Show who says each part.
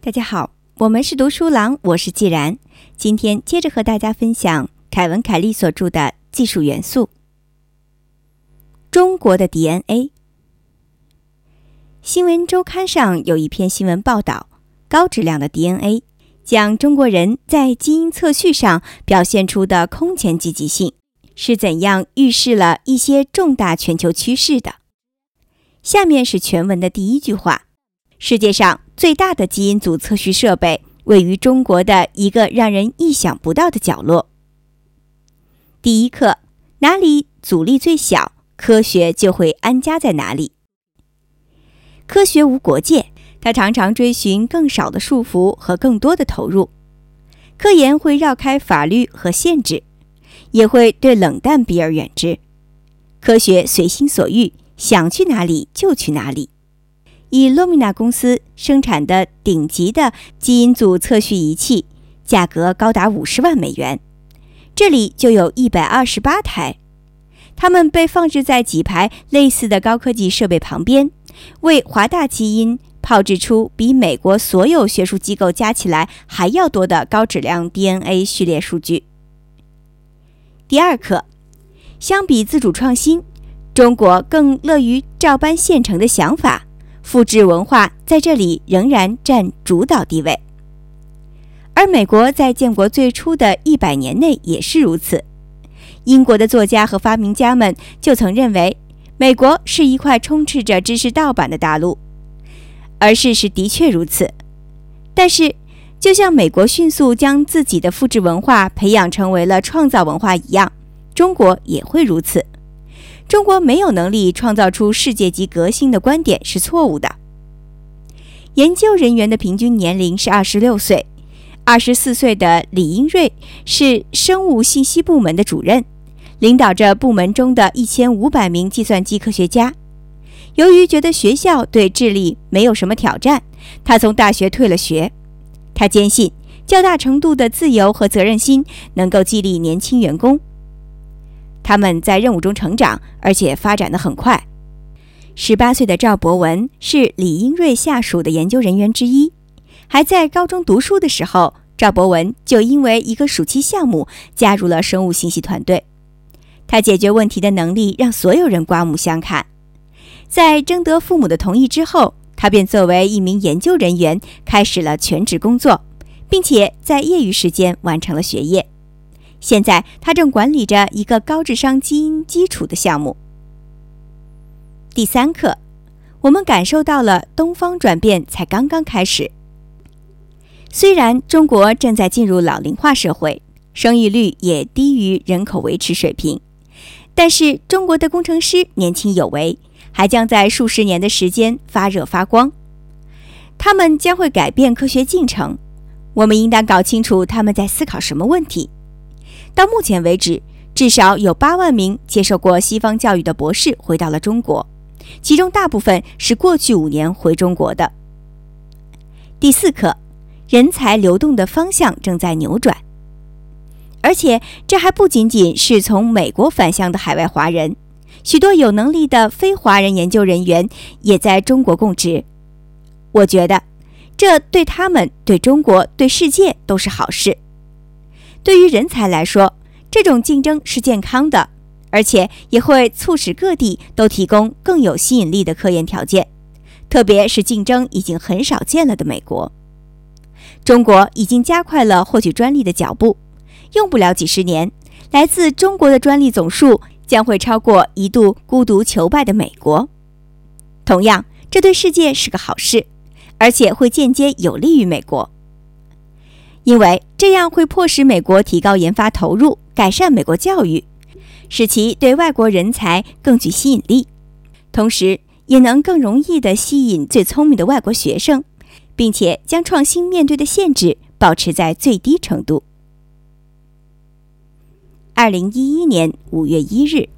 Speaker 1: 大家好，我们是读书郎，我是既然。今天接着和大家分享凯文·凯利所著的《技术元素：中国的 DNA》。新闻周刊上有一篇新闻报道，高质量的 DNA 讲中国人在基因测序上表现出的空前积极性是怎样预示了一些重大全球趋势的。下面是全文的第一句话：世界上最大的基因组测序设备位于中国的一个让人意想不到的角落。第一课：哪里阻力最小，科学就会安家在哪里。科学无国界，它常常追寻更少的束缚和更多的投入。科研会绕开法律和限制，也会对冷淡避而远之。科学随心所欲，想去哪里就去哪里。以 Lumina 公司生产的顶级的基因组测序仪器，价格高达五十万美元。这里就有一百二十八台，它们被放置在几排类似的高科技设备旁边。为华大基因炮制出比美国所有学术机构加起来还要多的高质量 DNA 序列数据。第二课，相比自主创新，中国更乐于照搬现成的想法，复制文化在这里仍然占主导地位。而美国在建国最初的一百年内也是如此。英国的作家和发明家们就曾认为。美国是一块充斥着知识盗版的大陆，而事实的确如此。但是，就像美国迅速将自己的复制文化培养成为了创造文化一样，中国也会如此。中国没有能力创造出世界级革新的观点是错误的。研究人员的平均年龄是二十六岁，二十四岁的李英瑞是生物信息部门的主任。领导着部门中的一千五百名计算机科学家。由于觉得学校对智力没有什么挑战，他从大学退了学。他坚信较大程度的自由和责任心能够激励年轻员工。他们在任务中成长，而且发展得很快。十八岁的赵博文是李英瑞下属的研究人员之一。还在高中读书的时候，赵博文就因为一个暑期项目加入了生物信息团队。他解决问题的能力让所有人刮目相看。在征得父母的同意之后，他便作为一名研究人员开始了全职工作，并且在业余时间完成了学业。现在，他正管理着一个高智商基因基础的项目。第三课，我们感受到了东方转变才刚刚开始。虽然中国正在进入老龄化社会，生育率也低于人口维持水平。但是中国的工程师年轻有为，还将在数十年的时间发热发光。他们将会改变科学进程。我们应当搞清楚他们在思考什么问题。到目前为止，至少有八万名接受过西方教育的博士回到了中国，其中大部分是过去五年回中国的。第四课，人才流动的方向正在扭转。而且，这还不仅仅是从美国返乡的海外华人，许多有能力的非华人研究人员也在中国供职。我觉得，这对他们、对中国、对世界都是好事。对于人才来说，这种竞争是健康的，而且也会促使各地都提供更有吸引力的科研条件，特别是竞争已经很少见了的美国。中国已经加快了获取专利的脚步。用不了几十年，来自中国的专利总数将会超过一度孤独求败的美国。同样，这对世界是个好事，而且会间接有利于美国，因为这样会迫使美国提高研发投入，改善美国教育，使其对外国人才更具吸引力，同时也能更容易地吸引最聪明的外国学生，并且将创新面对的限制保持在最低程度。二零一一年五月一日。